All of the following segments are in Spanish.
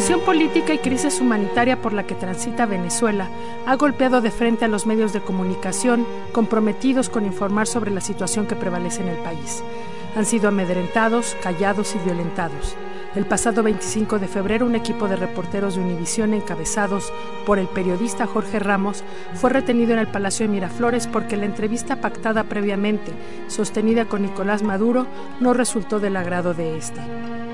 tensión política y crisis humanitaria por la que transita Venezuela ha golpeado de frente a los medios de comunicación comprometidos con informar sobre la situación que prevalece en el país. Han sido amedrentados, callados y violentados. El pasado 25 de febrero, un equipo de reporteros de Univisión encabezados por el periodista Jorge Ramos fue retenido en el Palacio de Miraflores porque la entrevista pactada previamente, sostenida con Nicolás Maduro, no resultó del agrado de este.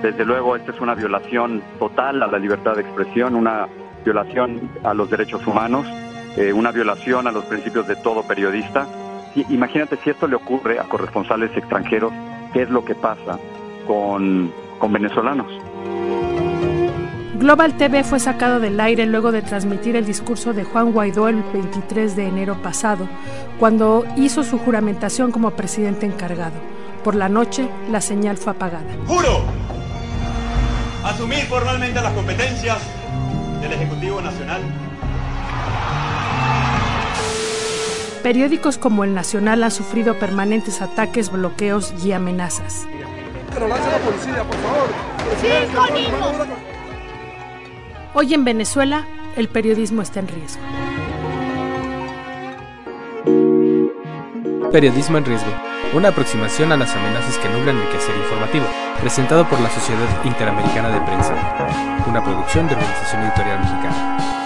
Desde luego, esta es una violación total a la libertad de expresión, una violación a los derechos humanos, eh, una violación a los principios de todo periodista. Y imagínate si esto le ocurre a corresponsales extranjeros, ¿qué es lo que pasa con, con venezolanos? Global TV fue sacado del aire luego de transmitir el discurso de Juan Guaidó el 23 de enero pasado, cuando hizo su juramentación como presidente encargado. Por la noche, la señal fue apagada. ¡Juro! Asumir formalmente las competencias del Ejecutivo Nacional. Periódicos como El Nacional han sufrido permanentes ataques, bloqueos y amenazas. Hoy en Venezuela, el periodismo está en riesgo. Periodismo en riesgo. Una aproximación a las amenazas que nublan el quehacer informativo. Presentado por la Sociedad Interamericana de Prensa. Una producción de Organización Editorial Mexicana.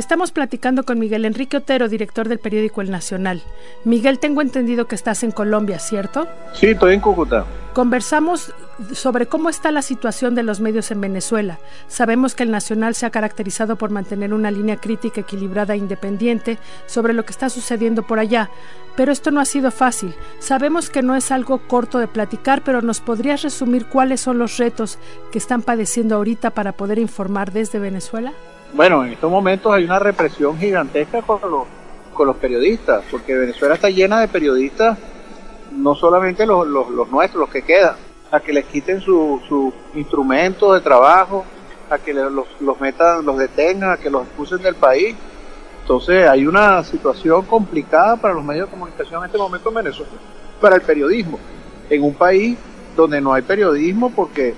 Estamos platicando con Miguel Enrique Otero, director del periódico El Nacional. Miguel, tengo entendido que estás en Colombia, ¿cierto? Sí, estoy en Cúcuta. Conversamos sobre cómo está la situación de los medios en Venezuela. Sabemos que el Nacional se ha caracterizado por mantener una línea crítica equilibrada e independiente sobre lo que está sucediendo por allá, pero esto no ha sido fácil. Sabemos que no es algo corto de platicar, pero ¿nos podrías resumir cuáles son los retos que están padeciendo ahorita para poder informar desde Venezuela? Bueno, en estos momentos hay una represión gigantesca con los, con los periodistas, porque Venezuela está llena de periodistas, no solamente los, los, los nuestros, los que quedan, a que les quiten sus su instrumentos de trabajo, a que los, los metan, los detengan, a que los expulsen del país. Entonces hay una situación complicada para los medios de comunicación en este momento en Venezuela, para el periodismo, en un país donde no hay periodismo porque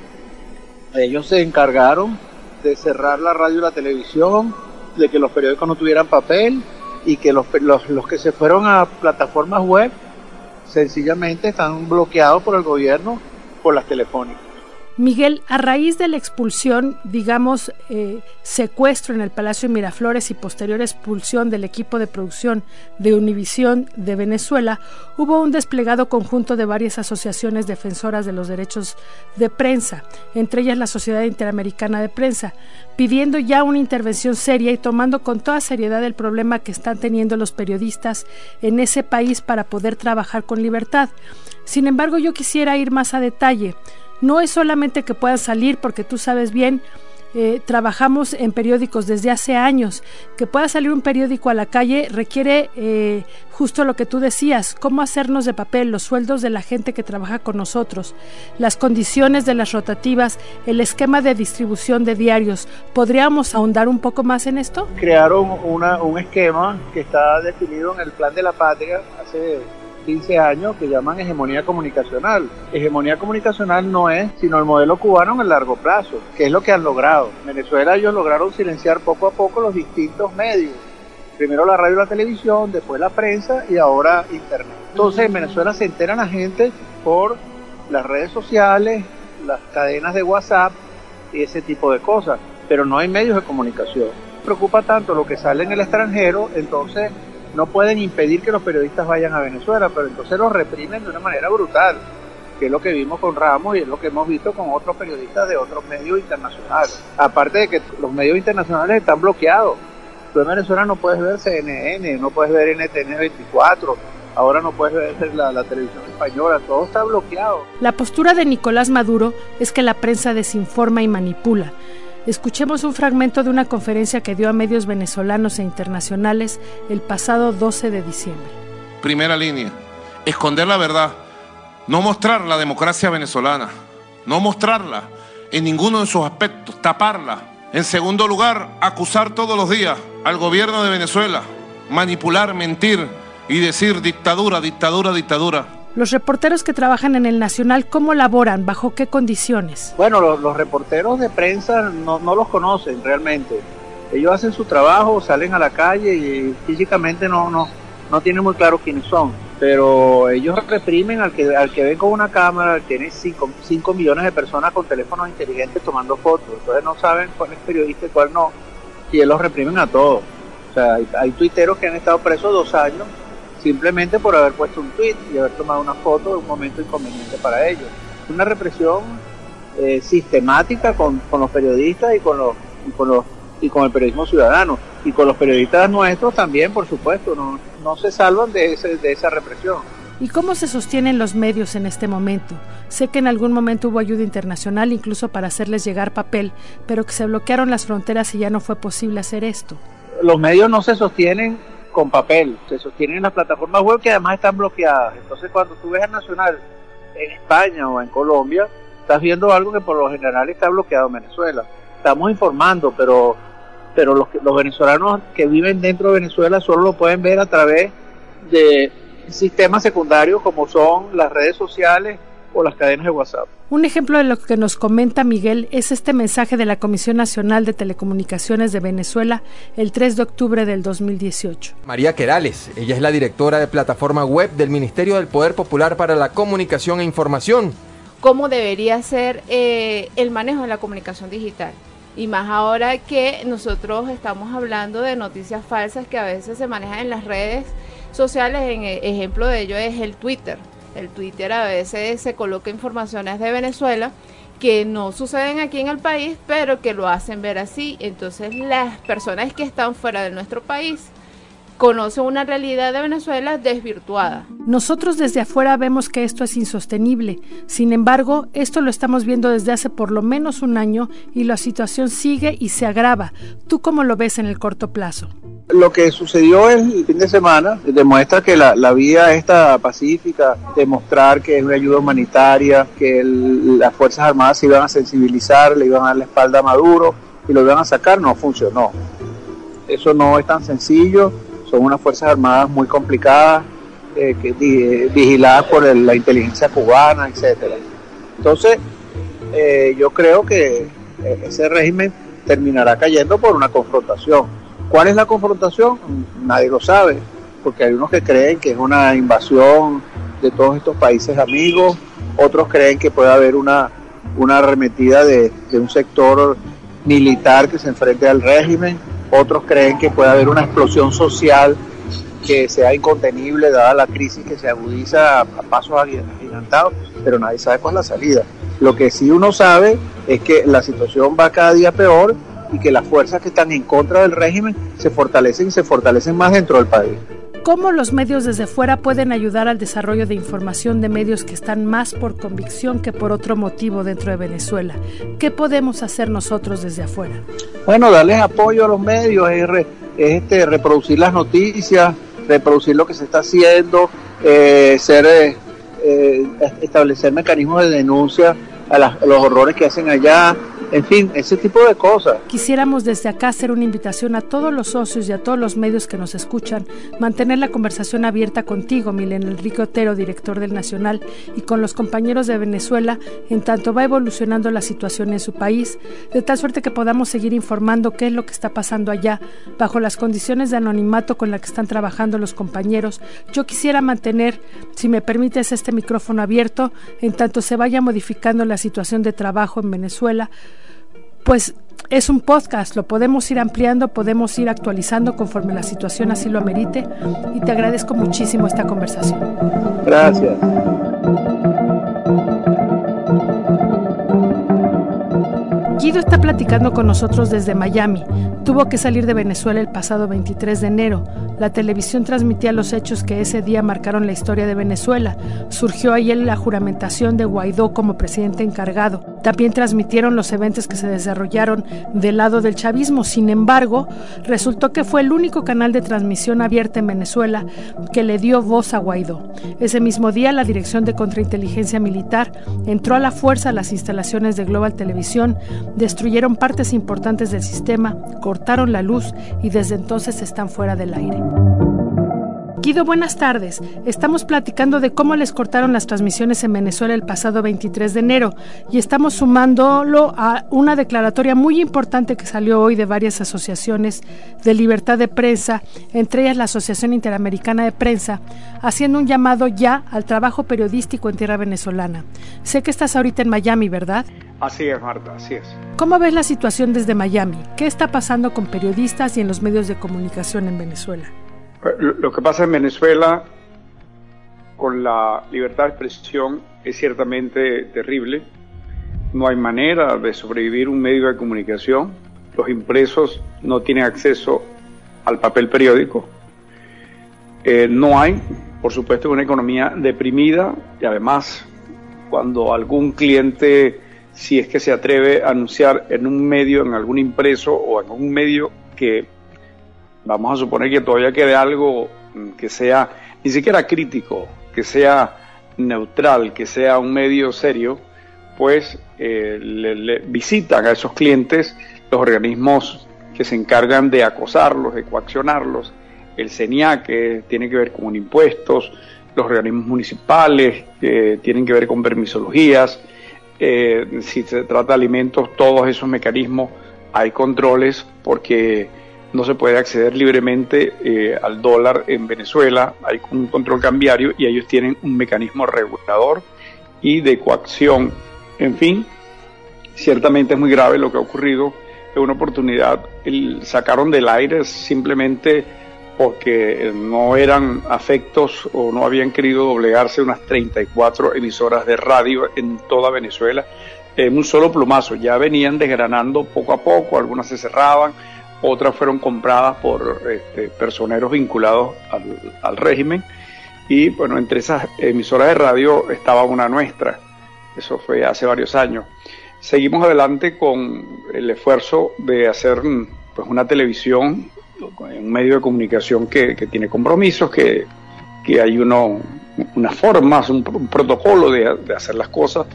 ellos se encargaron de cerrar la radio y la televisión, de que los periódicos no tuvieran papel y que los, los, los que se fueron a plataformas web sencillamente están bloqueados por el gobierno por las telefónicas. Miguel, a raíz de la expulsión, digamos, eh, secuestro en el Palacio Miraflores y posterior expulsión del equipo de producción de Univisión de Venezuela, hubo un desplegado conjunto de varias asociaciones defensoras de los derechos de prensa, entre ellas la Sociedad Interamericana de Prensa, pidiendo ya una intervención seria y tomando con toda seriedad el problema que están teniendo los periodistas en ese país para poder trabajar con libertad. Sin embargo, yo quisiera ir más a detalle no es solamente que puedan salir, porque tú sabes bien, eh, trabajamos en periódicos desde hace años. Que pueda salir un periódico a la calle requiere eh, justo lo que tú decías, cómo hacernos de papel, los sueldos de la gente que trabaja con nosotros, las condiciones de las rotativas, el esquema de distribución de diarios. ¿Podríamos ahondar un poco más en esto? Crearon un esquema que está definido en el Plan de la Patria hace 15 años que llaman hegemonía comunicacional. Hegemonía comunicacional no es sino el modelo cubano en el largo plazo, que es lo que han logrado. En Venezuela ellos lograron silenciar poco a poco los distintos medios. Primero la radio y la televisión, después la prensa y ahora internet. Entonces en Venezuela se enteran la gente por las redes sociales, las cadenas de WhatsApp y ese tipo de cosas, pero no hay medios de comunicación. Preocupa tanto lo que sale en el extranjero, entonces no pueden impedir que los periodistas vayan a Venezuela, pero entonces los reprimen de una manera brutal, que es lo que vimos con Ramos y es lo que hemos visto con otros periodistas de otros medios internacionales. Aparte de que los medios internacionales están bloqueados, Tú en Venezuela no puedes ver CNN, no puedes ver NTN 24, ahora no puedes ver la, la, televisión española, todo está bloqueado. La postura de Nicolás Maduro es que la prensa desinforma y manipula. Escuchemos un fragmento de una conferencia que dio a medios venezolanos e internacionales el pasado 12 de diciembre. Primera línea, esconder la verdad, no mostrar la democracia venezolana, no mostrarla en ninguno de sus aspectos, taparla. En segundo lugar, acusar todos los días al gobierno de Venezuela, manipular, mentir y decir dictadura, dictadura, dictadura. Los reporteros que trabajan en el Nacional, ¿cómo laboran? ¿Bajo qué condiciones? Bueno, los, reporteros de prensa no, no, los conocen realmente. Ellos hacen su trabajo, salen a la calle y físicamente no, no, no tienen muy claro quiénes son. Pero ellos reprimen al que, al que ven con una cámara, tiene 5 millones de personas con teléfonos inteligentes tomando fotos. Entonces no saben cuál es periodista y cuál no. Y ellos los reprimen a todos. O sea, hay tuiteros que han estado presos dos años simplemente por haber puesto un tweet y haber tomado una foto de un momento inconveniente para ellos. Una represión eh, sistemática con, con, los periodistas y con los, y con los y con el periodismo ciudadano y con los periodistas nuestros también, por supuesto, no, no se salvan de, ese, de esa represión. ¿Y cómo se sostienen los medios en este momento? Sé que en algún momento hubo ayuda internacional incluso para hacerles llegar papel, pero que se bloquearon las fronteras y ya no fue posible hacer esto. Los medios no se sostienen con papel, se sostienen en las plataformas web que además están bloqueadas. Entonces cuando tú ves el Nacional en España o en Colombia, estás viendo algo que por lo general está bloqueado en Venezuela. Estamos informando, pero, pero los, los venezolanos que viven dentro de Venezuela solo lo pueden ver a través de sistemas secundarios como son las redes sociales o las cadenas de WhatsApp. Un ejemplo de lo que nos comenta Miguel es este mensaje de la Comisión Nacional de Telecomunicaciones de Venezuela el 3 de octubre del 2018. María Querales, ella es la directora de plataforma web del Ministerio del Poder Popular para la Comunicación e Información. ¿Cómo debería ser eh, el manejo de la comunicación digital? Y más ahora que nosotros estamos hablando de noticias falsas que a veces se manejan en las redes sociales, en ejemplo de ello es el Twitter el Twitter a veces se coloca informaciones de Venezuela que no suceden aquí en el país, pero que lo hacen ver así. Entonces las personas que están fuera de nuestro país conocen una realidad de Venezuela desvirtuada. Nosotros desde afuera vemos que esto es insostenible. Sin embargo, esto lo estamos viendo desde hace por lo menos un año y la situación sigue y se agrava. ¿Tú cómo lo ves en el corto plazo? Lo que sucedió el fin de semana demuestra que la, la vía esta pacífica, demostrar que es una ayuda humanitaria, que las Fuerzas Armadas se iban a sensibilizar, le iban a dar la espalda a Maduro y lo iban a sacar, no funcionó. Eso no es tan sencillo, son unas Fuerzas Armadas muy complicadas, eh, que, di, vigiladas por la inteligencia cubana, etcétera. Entonces, eh, yo creo que ese régimen terminará cayendo por una confrontación ¿Cuál es la confrontación? Nadie lo sabe, porque hay unos que creen que es una invasión de todos estos países amigos, otros creen que puede haber una, una arremetida de, de un sector militar que se enfrente al régimen, otros creen que puede haber una explosión social que sea incontenible dada la crisis que se agudiza a, pasos agigantados, pero nadie sabe cuál es la salida. Lo que sí uno sabe es que la situación va cada día peor y que las fuerzas que están en contra del régimen se fortalecen y se fortalecen más dentro del país. ¿Cómo los medios desde fuera pueden ayudar al desarrollo de información de medios que están más por convicción que por otro motivo dentro de Venezuela? ¿Qué podemos hacer nosotros desde afuera? Bueno, darles apoyo a los medios, es, re, es este, reproducir las noticias, reproducir lo que se está haciendo, eh, ser, eh, eh, establecer mecanismos de denuncia a, las, a los horrores que hacen allá, en fin, ese tipo de cosas. Quisiéramos desde acá hacer una invitación a todos los socios y a todos los medios que nos escuchan, mantener la conversación abierta contigo, Milen Enrique Otero, director del Nacional, y con los compañeros de Venezuela, en tanto va evolucionando la situación en su país, de tal suerte que podamos seguir informando qué es lo que está pasando allá, bajo las condiciones de anonimato con las que están trabajando los compañeros. Yo quisiera mantener, si me permites, este micrófono abierto, en tanto se vaya modificando la situación de trabajo en Venezuela, pues es un podcast, lo podemos ir ampliando, podemos ir actualizando conforme la situación así lo amerite y te agradezco muchísimo esta conversación. Gracias. Guido está platicando con nosotros desde Miami. Tuvo que salir de Venezuela el pasado 23 de enero. La televisión transmitía los hechos que ese día marcaron la historia de Venezuela. Surgió ahí la juramentación de Guaidó como presidente encargado. También transmitieron los eventos que se desarrollaron del lado del chavismo. Sin embargo, resultó que fue el único canal de transmisión abierta en Venezuela que le dio voz a Guaidó. Ese mismo día, la Dirección de Contrainteligencia Militar entró a la fuerza a las instalaciones de Global Televisión destruyeron partes importantes del sistema, cortaron la luz y desde entonces están fuera del aire. Guido, buenas tardes. Estamos platicando de cómo les cortaron las transmisiones en Venezuela el pasado 23 de enero y estamos sumándolo a una declaratoria muy importante que salió hoy de varias asociaciones de libertad de prensa, entre ellas la Asociación Interamericana de Prensa, haciendo un llamado ya al trabajo periodístico en tierra venezolana. Sé que estás ahorita en Miami, ¿verdad? Así es, Marta, así es. ¿Cómo ves la situación desde Miami? ¿Qué está pasando con periodistas y en los medios de comunicación en Venezuela? Lo que pasa en Venezuela con la libertad de expresión es ciertamente terrible. No hay manera de sobrevivir un medio de comunicación. Los impresos no tienen acceso al papel periódico. Eh, no hay, por supuesto, una economía deprimida y además cuando algún cliente, si es que se atreve a anunciar en un medio, en algún impreso o en un medio que vamos a suponer que todavía quede algo mm, que sea ni siquiera crítico, que sea neutral, que sea un medio serio, pues eh, le, visitan a esos clientes los organismos que se encargan de acosarlos, de coaccionarlos, el CENIAC, que tiene que ver con impuestos, los organismos municipales, que tienen que ver con permisologías, eh, si se trata de alimentos, todos esos mecanismos hay controles porque no se puede acceder libremente eh, al dólar en Venezuela, hay un control cambiario y ellos tienen un mecanismo regulador y de coacción. En fin, ciertamente es muy grave lo que ha ocurrido, es una oportunidad, sacaron del aire simplemente porque no eran afectos o no habían querido doblegarse unas 34 emisoras de radio en toda Venezuela en un solo plumazo. Ya venían desgranando poco a poco, algunas se cerraban, otras fueron compradas por este, personeros vinculados al, régimen. Y bueno, entre esas emisoras de radio estaba una nuestra, eso fue hace varios años. Seguimos adelante con el esfuerzo de hacer pues, una televisión, un medio de comunicación que, tiene compromisos, que, hay uno, unas formas, un, protocolo de hacer las cosas,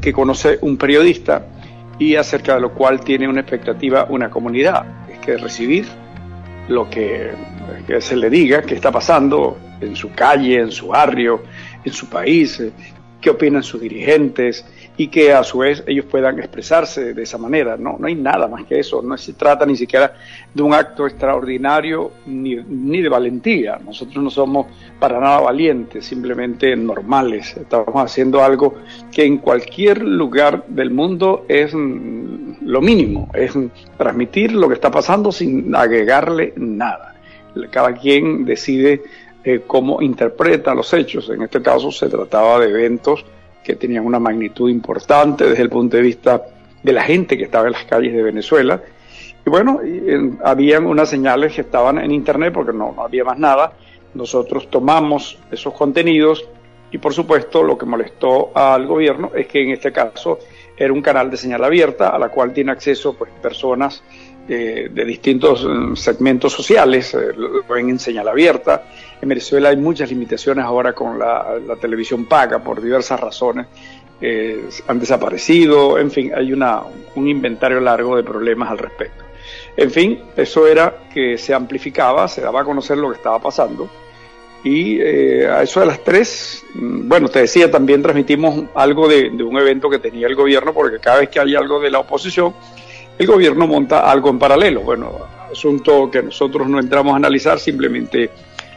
que conoce un periodista y acerca de lo cual tiene una expectativa una comunidad recibir lo que, se le diga que está pasando en su calle, en su barrio, en su país, eh, qué opinan sus dirigentes y que a su vez ellos puedan expresarse de esa manera. No, no hay nada más que eso, no se trata ni siquiera de un acto extraordinario ni, ni de valentía. Nosotros no somos para nada valientes, simplemente normales. Estamos haciendo algo que en cualquier lugar del mundo es mm, lo mínimo, es transmitir lo que está pasando sin agregarle nada. Cada quien decide eh, cómo interpreta los hechos. En este caso se trataba de eventos que tenían una magnitud importante desde el punto de vista de la gente que estaba en las calles de Venezuela. Y bueno, habían unas señales que estaban en Internet porque no, no había más nada. Nosotros tomamos esos contenidos y por supuesto lo que molestó al gobierno es que en este caso era un canal de señal abierta a la cual tiene acceso pues, personas eh, de distintos mm, segmentos sociales, eh, lo ven en señal abierta. En Venezuela hay muchas limitaciones ahora con la, televisión paga por diversas razones. Eh, han desaparecido, en fin, hay una, un inventario largo de problemas al respecto. En fin, eso era que se amplificaba, se daba a conocer lo que estaba pasando. Y a eso de las tres, mm, bueno, te decía, también transmitimos algo de, de un evento que tenía el gobierno, porque cada vez que hay algo de la oposición, el gobierno monta algo en paralelo. Bueno, asunto que nosotros no entramos a analizar, simplemente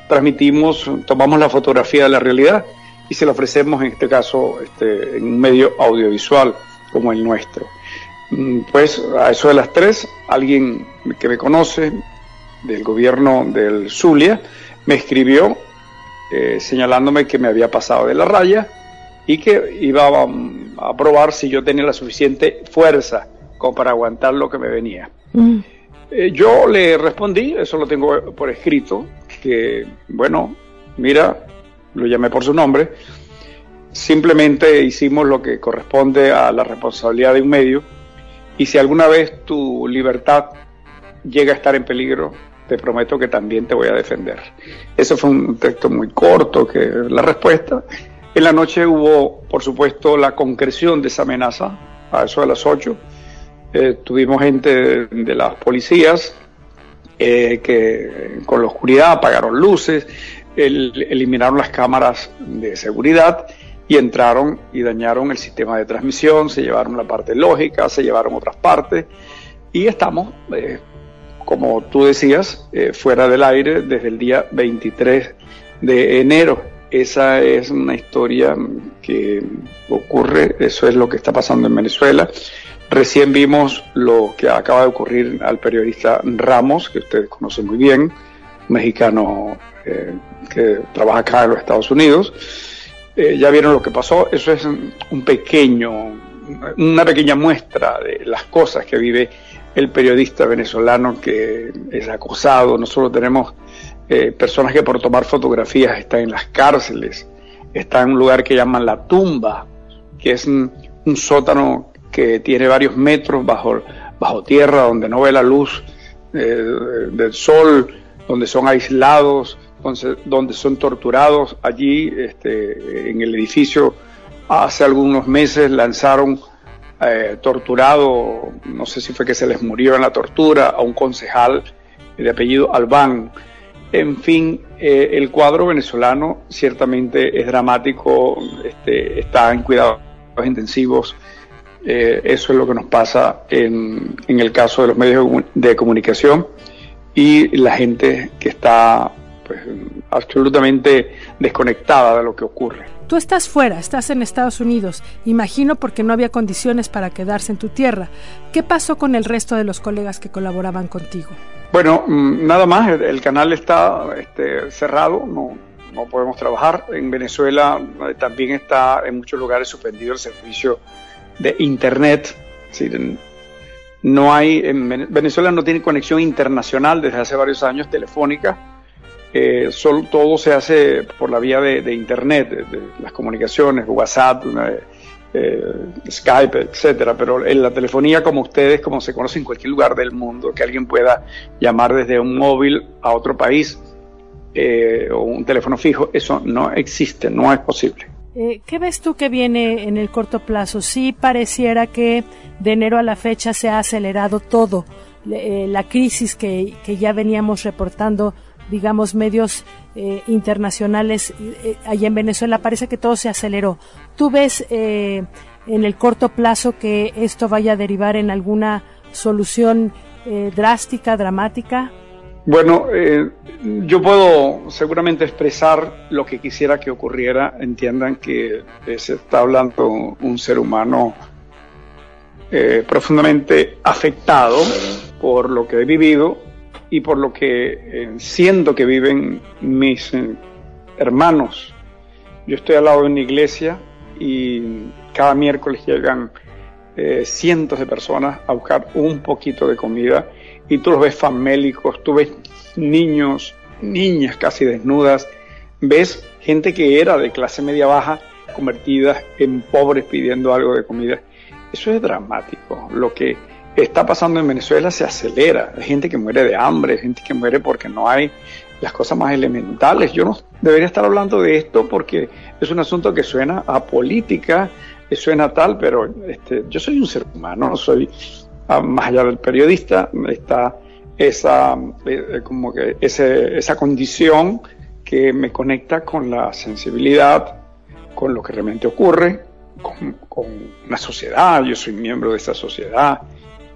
transmitimos, tomamos la fotografía de la realidad y se la ofrecemos en este caso este, en un medio audiovisual como el nuestro. Mm, pues a eso de las tres, alguien que me conoce del gobierno del Zulia me escribió eh, señalándome que me había pasado de la raya y que iba a, a probar si yo tenía la suficiente fuerza como para aguantar lo que me venía. Mm. Eh, yo le respondí, eso lo tengo por escrito, que bueno, mira, lo llamé por su nombre, simplemente hicimos lo que corresponde a la responsabilidad de un medio y si alguna vez tu libertad llega a estar en peligro, te prometo que también te voy a defender. Eso fue un texto muy corto, que la respuesta. En la noche hubo, por supuesto, la concreción de esa amenaza, a eso de las 8. Eh, tuvimos gente de, las policías eh, que con la oscuridad apagaron luces, eliminaron las cámaras de seguridad y entraron y dañaron el sistema de transmisión, se llevaron la parte lógica, se llevaron otras partes y estamos, eh, como tú decías, eh, fuera del aire desde el día 23 de enero. Esa es una historia que ocurre, eso es lo que está pasando en Venezuela. Recién vimos lo que acaba de ocurrir al periodista Ramos, que ustedes conocen muy bien, mexicano eh, que trabaja acá en los Estados Unidos. Eh, ya vieron lo que pasó, eso es un pequeño, una pequeña muestra de las cosas que vive el periodista venezolano que es acosado. Nosotros tenemos eh, personas que por tomar fotografías están en las cárceles, están en un lugar que llaman la tumba, que es un, sótano que tiene varios metros bajo, bajo tierra, donde no ve la luz eh, del sol, donde son aislados, donde son torturados. Allí, este, en el edificio, hace algunos meses lanzaron eh, torturado, no sé si fue que se les murió en la tortura, a un concejal de apellido Albán. En fin, eh, el cuadro venezolano ciertamente es dramático, este, está en cuidados intensivos. Eh, eso es lo que nos pasa en, en el caso de los medios de comunicación y la gente que está pues, absolutamente desconectada de lo que ocurre. Tú estás fuera, estás en Estados Unidos, imagino porque no había condiciones para quedarse en tu tierra. ¿Qué pasó con el resto de los colegas que colaboraban contigo? Bueno, mm, nada más, el canal está este, cerrado, no, no podemos trabajar. En Venezuela eh, también está en muchos lugares suspendido el servicio de Internet. no hay, en Venezuela no tiene conexión internacional desde hace varios años telefónica eh, solo, todo se hace por la vía de, Internet, de, las comunicaciones, WhatsApp, eh, eh, Skype, etcétera. Pero en la telefonía, como ustedes, como se conoce en cualquier lugar del mundo, que alguien pueda llamar desde un móvil a otro país o un teléfono fijo, eso no existe, no es posible. ¿Qué ves tú que viene en el corto plazo? Sí pareciera que de enero a la fecha se ha acelerado todo. la crisis que, que ya veníamos reportando digamos, medios eh, internacionales eh, allá en Venezuela, parece que todo se aceleró. ¿Tú ves eh, en el corto plazo que esto vaya a derivar en alguna solución drástica, dramática? Bueno, yo puedo seguramente expresar lo que quisiera que ocurriera. Entiendan que se está hablando un ser humano profundamente afectado por lo que he vivido y por lo que eh, siento que viven mis eh, hermanos. Yo estoy al lado de una iglesia y cada miércoles llegan eh, cientos de personas a buscar un poquito de comida y tú los ves famélicos, tú ves niños, niñas casi desnudas, ves gente que era de clase media baja convertida en pobres pidiendo algo de comida. Eso es dramático. Lo que está pasando en Venezuela se acelera. Hay gente que muere de hambre, gente que muere porque no hay las cosas más elementales. Yo no debería estar hablando de esto porque es un asunto que suena a política, suena tal, pero este, yo soy un ser humano, no soy más allá del periodista, está esa, eh, como que esa condición que me conecta con la sensibilidad, con lo que realmente ocurre, con, con una sociedad, yo soy miembro de esa sociedad,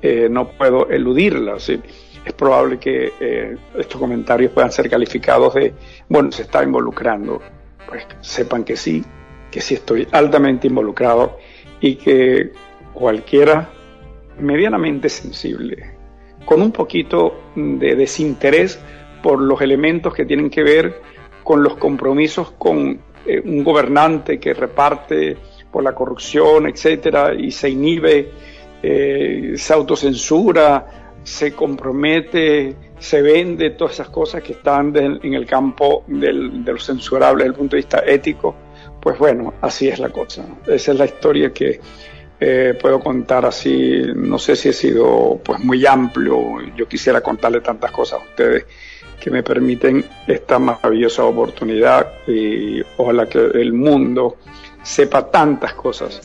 eh, no puedo eludirla. Es probable que eh, estos comentarios puedan ser calificados de, bueno, se está involucrando. Pues sepan que sí, que sí estoy altamente involucrado y que cualquiera medianamente sensible, con un poquito de desinterés por los elementos que tienen que ver con los compromisos con eh, un gobernante que reparte por la corrupción, etcétera, y se inhibe eh, se autocensura, se compromete, se vende todas esas cosas que están en el campo del, de lo censurable desde el punto de vista ético, pues bueno, así es la cosa. Esa es la historia que eh, puedo contar así, no sé si he sido pues muy amplio, yo quisiera contarle tantas cosas a ustedes que me permiten esta maravillosa oportunidad y ojalá que el mundo sepa tantas cosas.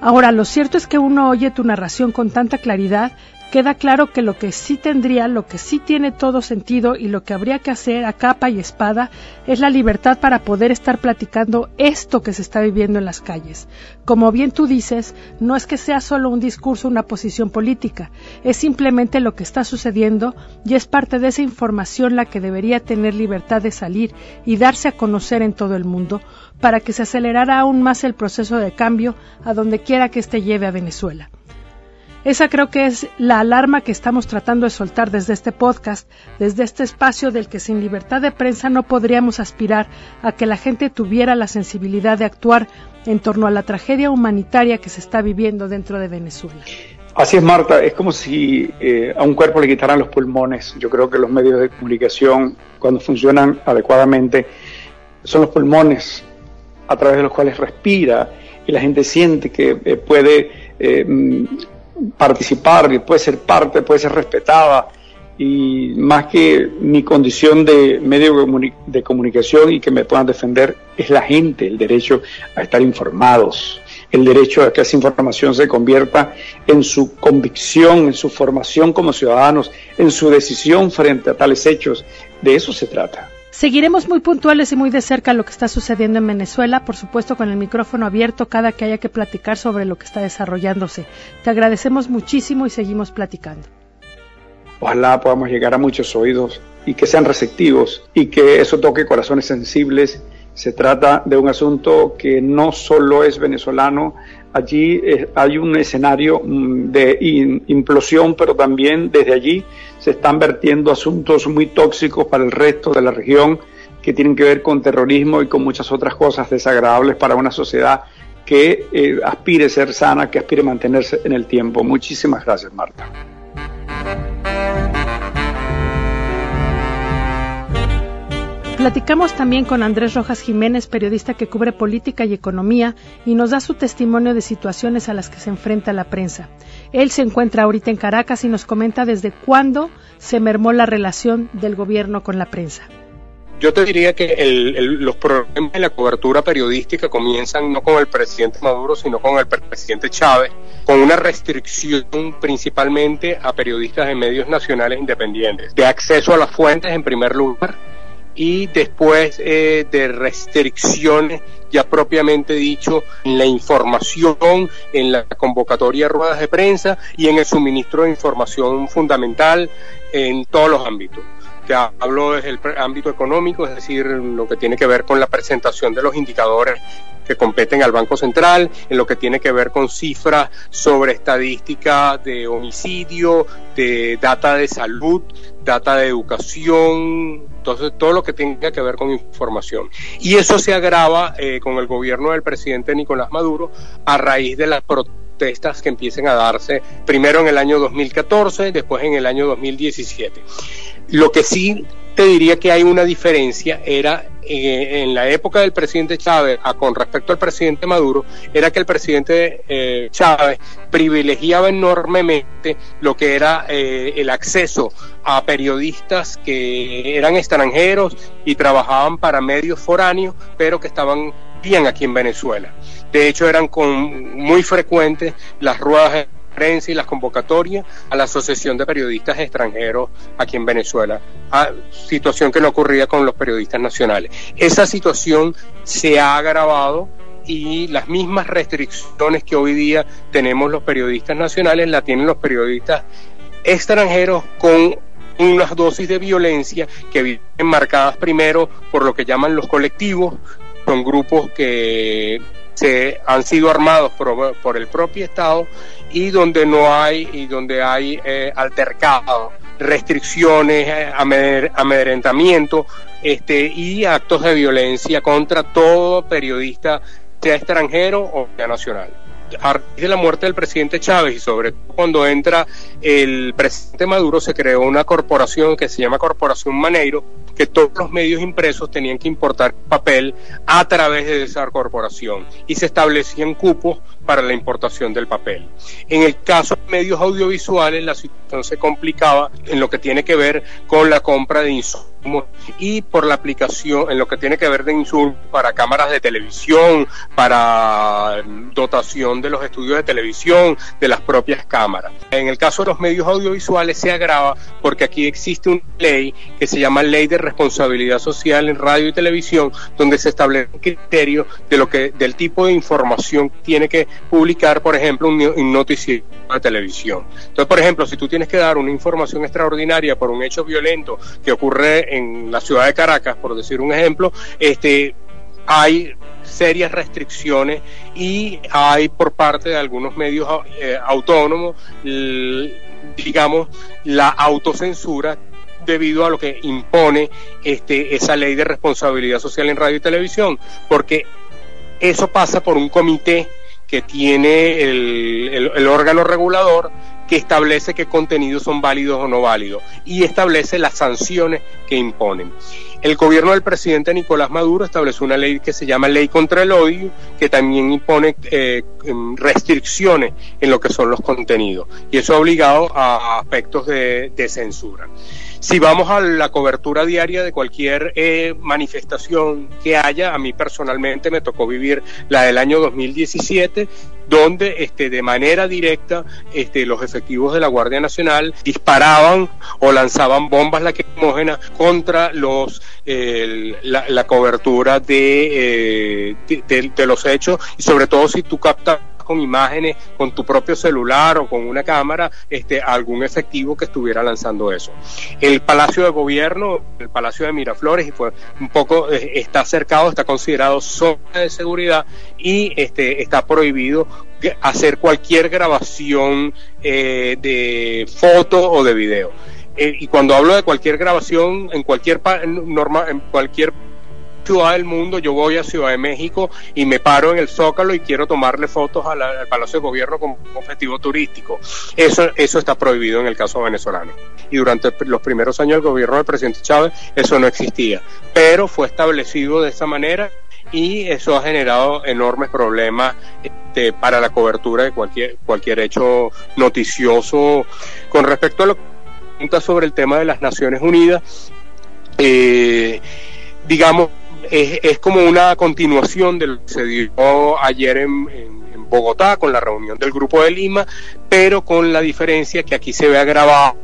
Ahora, lo cierto es que uno oye tu narración con tanta claridad queda claro que lo que sí tendría, lo que sí tiene todo sentido y lo que habría que hacer a capa y espada es la libertad para poder estar platicando esto que se está viviendo en las calles. Como bien tú dices, no es que sea solo un discurso, una posición política, es simplemente lo que está sucediendo y es parte de esa información la que debería tener libertad de salir y darse a conocer en todo el mundo para que se acelerara aún más el proceso de cambio a donde quiera que éste lleve a Venezuela. Esa creo que es la alarma que estamos tratando de soltar desde este podcast, desde este espacio del que sin libertad de prensa no podríamos aspirar a que la gente tuviera la sensibilidad de actuar en torno a la tragedia humanitaria que se está viviendo dentro de Venezuela. Así es, Marta, es como si eh, a un cuerpo le quitaran los pulmones. Yo creo que los medios de comunicación, cuando funcionan adecuadamente, son los pulmones a través de los cuales respira y la gente siente que eh, puede eh, participar, puede ser parte, puede ser respetada. Y más que mi condición de medio de comunicación y que me puedan defender, es la gente, el derecho a estar informados, el derecho a que esa información se convierta en su convicción, en su formación como ciudadanos, en su decisión frente a tales hechos. De eso se trata. Seguiremos muy puntuales y muy de cerca lo que está sucediendo en Venezuela, por supuesto con el micrófono abierto cada que haya que platicar sobre lo que está desarrollándose. Te agradecemos muchísimo y seguimos platicando. Ojalá podamos llegar a muchos oídos y que sean receptivos y que eso toque corazones sensibles. Se trata de un asunto que no solo es venezolano, allí eh, hay un escenario mm, de implosión, pero también desde allí se están vertiendo asuntos muy tóxicos para el resto de la región que tienen que ver con terrorismo y con muchas otras cosas desagradables para una sociedad que eh, aspire a ser sana, que aspire a mantenerse en el tiempo. Muchísimas gracias, Marta. Platicamos también con Andrés Rojas Jiménez, periodista que cubre política y economía y nos da su testimonio de situaciones a las que se enfrenta la prensa. Él se encuentra ahorita en Caracas y nos comenta desde cuándo se mermó la relación del gobierno con la prensa. Yo te diría que los problemas de la cobertura periodística comienzan no con el presidente Maduro, sino con el presidente Chávez, con una restricción principalmente a periodistas de medios nacionales independientes, de acceso a las fuentes en primer lugar y después eh, de restricciones ya propiamente dicho en la información, en la convocatoria de ruedas de prensa y en el suministro de información fundamental en todos los ámbitos. Te hablo desde el ámbito económico, es decir, lo que tiene que ver con la presentación de los indicadores que competen al Banco Central, en lo que tiene que ver con cifras sobre estadística de homicidio, de data de salud, data de educación, entonces todo lo que tenga que ver con información. Y eso se agrava eh, con el gobierno del presidente Nicolás Maduro a raíz de las protestas que empiecen a darse primero en el año 2014, después en el año 2017. Lo que sí te diría que hay una diferencia era eh, en la época del presidente Chávez a, con respecto al presidente Maduro, era que el presidente eh, Chávez privilegiaba enormemente lo que era eh, el acceso a periodistas que eran extranjeros y trabajaban para medios foráneos, pero que estaban bien aquí en Venezuela. De hecho, eran con, muy frecuentes las ruedas y las convocatorias a la Asociación de Periodistas Extranjeros aquí en Venezuela, situación que no ocurría con los periodistas nacionales. Esa situación se ha agravado y las mismas restricciones que hoy día tenemos los periodistas nacionales la tienen los periodistas extranjeros con unas dosis de violencia que vienen marcadas primero por lo que llaman los colectivos, son grupos que se han sido armados por, el propio Estado y donde no hay y donde hay eh, altercados, restricciones, eh, amedrentamiento este, y actos de violencia contra todo periodista, sea extranjero o sea nacional. a raíz de la muerte del presidente Chávez y sobre todo cuando entra el presidente Maduro se creó una corporación que se llama Corporación Maneiro, que todos los medios impresos tenían que importar papel a través de esa corporación y se establecían cupos para la importación del papel. En el caso de medios audiovisuales la situación se complicaba en lo que tiene que ver con la compra de insumos y por la aplicación en lo que tiene que ver de insumos para cámaras de televisión, para dotación de los estudios de televisión, de las propias cámaras. En el caso de los medios audiovisuales se agrava porque aquí existe una ley que se llama Ley de Responsabilidad Social en Radio y Televisión, donde se establece un criterio de lo que del tipo de información que tiene que publicar, por ejemplo, un, un noticiero de televisión. Entonces, por ejemplo, si tú tienes que dar una información extraordinaria por un hecho violento que ocurre en la ciudad de Caracas, por decir un ejemplo, este, hay serias restricciones y hay por parte de algunos medios eh, autónomos, digamos, la autocensura debido a lo que impone este, esa ley de responsabilidad social en radio y televisión, porque eso pasa por un comité que tiene el, el órgano regulador que establece qué contenidos son válidos o no válidos y establece las sanciones que imponen. El gobierno del presidente Nicolás Maduro estableció una ley que se llama Ley contra el Odio, que también impone eh, em, restricciones en lo que son los contenidos, y eso ha obligado a aspectos de, censura. Si vamos a la cobertura diaria de cualquier eh, manifestación que haya, a mí personalmente me tocó vivir la del año 2017 donde este, de manera directa este, los efectivos de la Guardia Nacional disparaban o lanzaban bombas lacrimógenas contra los la, cobertura de, eh, de, los hechos y sobre todo si tú captas con imágenes con tu propio celular o con una cámara este, algún efectivo que estuviera lanzando eso. El Palacio de Gobierno, el Palacio de Miraflores, y fue un poco, eh, está cercado, está considerado zona de seguridad y este, está prohibido hacer cualquier grabación eh, de foto o de video. Eh, y cuando hablo de cualquier grabación en cualquier norma, en cualquier ciudad del mundo, yo voy a Ciudad de México y me paro en el Zócalo y quiero tomarle fotos al Palacio de Gobierno como objetivo turístico. Eso, eso está prohibido en el caso venezolano. Y durante los primeros años del gobierno del presidente Chávez eso no existía. Pero fue establecido de esa manera y eso ha generado enormes problemas este, para la cobertura de cualquier, cualquier hecho noticioso. Con respecto a lo que pregunta sobre el tema de las Naciones Unidas, eh, digamos, es, es, como una continuación de lo que se dio ayer en, en, Bogotá con la reunión del Grupo de Lima, pero con la diferencia que aquí se ve agravado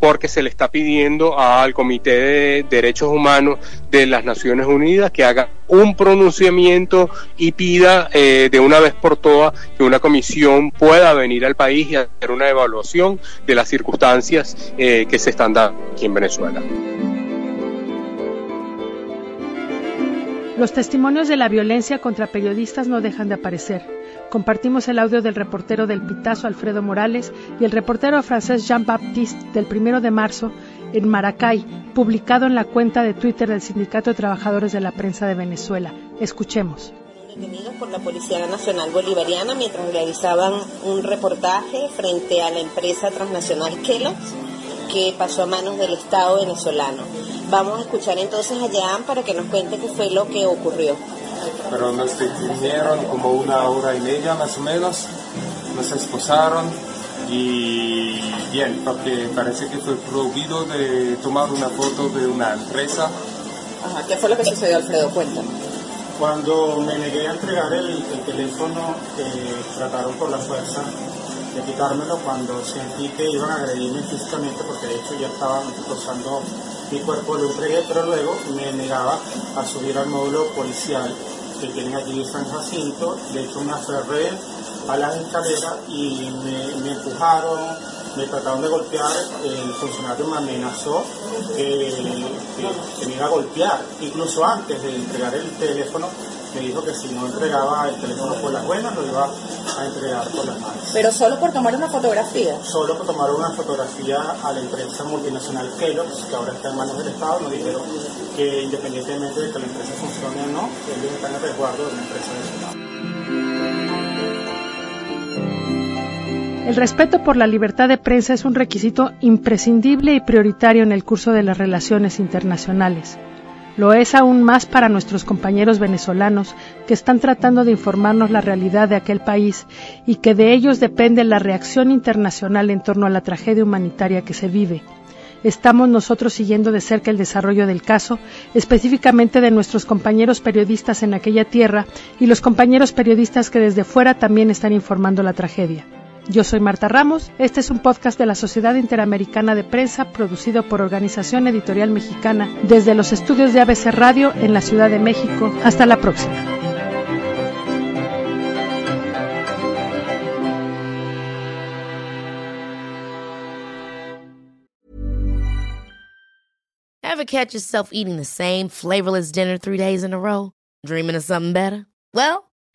porque se le está pidiendo al Comité de Derechos Humanos de las Naciones Unidas que haga un pronunciamiento y pida eh, de una vez por todas que una comisión pueda venir al país y hacer una evaluación de las circunstancias eh, que se están dando aquí en Venezuela. Los testimonios de la violencia contra periodistas no dejan de aparecer. Compartimos el audio del reportero del Pitazo Alfredo Morales y el reportero francés Jean-Baptiste del primero de marzo en Maracay, publicado en la cuenta de Twitter del Sindicato de Trabajadores de la Prensa de Venezuela. Escuchemos. Detenidos por la Policía Nacional Bolivariana mientras realizaban un reportaje frente a la empresa transnacional Kellogg's que pasó a manos del Estado venezolano. Vamos a escuchar entonces a Jan para que nos cuente qué fue lo que ocurrió. Pero nos detuvieron como una hora y media más o menos, nos esposaron y bien, porque parece que fue prohibido de tomar una foto de una empresa. Ajá, ¿qué fue lo que sucedió, Alfredo? Cuéntame. Cuando me negué a entregar el, el teléfono, eh, trataron por la fuerza de quitármelo cuando sentí que iban a agredirme físicamente, porque de hecho ya estaban rozando mi cuerpo, lo entregué, pero luego me negaba a subir al módulo policial que tienen allí en San Jacinto. De hecho, me aferré a las escaleras y me, empujaron, me trataron de golpear. El funcionario me amenazó que me iba a golpear, incluso antes de entregar el teléfono me dijo que si no entregaba el teléfono por las buenas, lo iba a entregar por las malas. ¿Pero solo por tomar una fotografía? Solo por tomar una fotografía a la empresa multinacional Kellogg's, que ahora está en manos del Estado, nos dijeron que independientemente de que la empresa funcione o no, ellos están en resguardo de una empresa del Estado. El respeto por la libertad de prensa es un requisito imprescindible y prioritario en el curso de las relaciones internacionales. Lo es aún más para nuestros compañeros venezolanos que están tratando de informarnos la realidad de aquel país y que de ellos depende la reacción internacional en torno a la tragedia humanitaria que se vive. Estamos nosotros siguiendo de cerca el desarrollo del caso, específicamente de nuestros compañeros periodistas en aquella tierra y los compañeros periodistas que desde fuera también están informando la tragedia. Yo soy Marta Ramos, este es un podcast de la Sociedad Interamericana de Prensa producido por Organización Editorial Mexicana desde los estudios de ABC Radio en la Ciudad de México. Hasta la próxima. Ever catch yourself eating the same flavorless dinner three days in a row? Dreaming of something better? Well,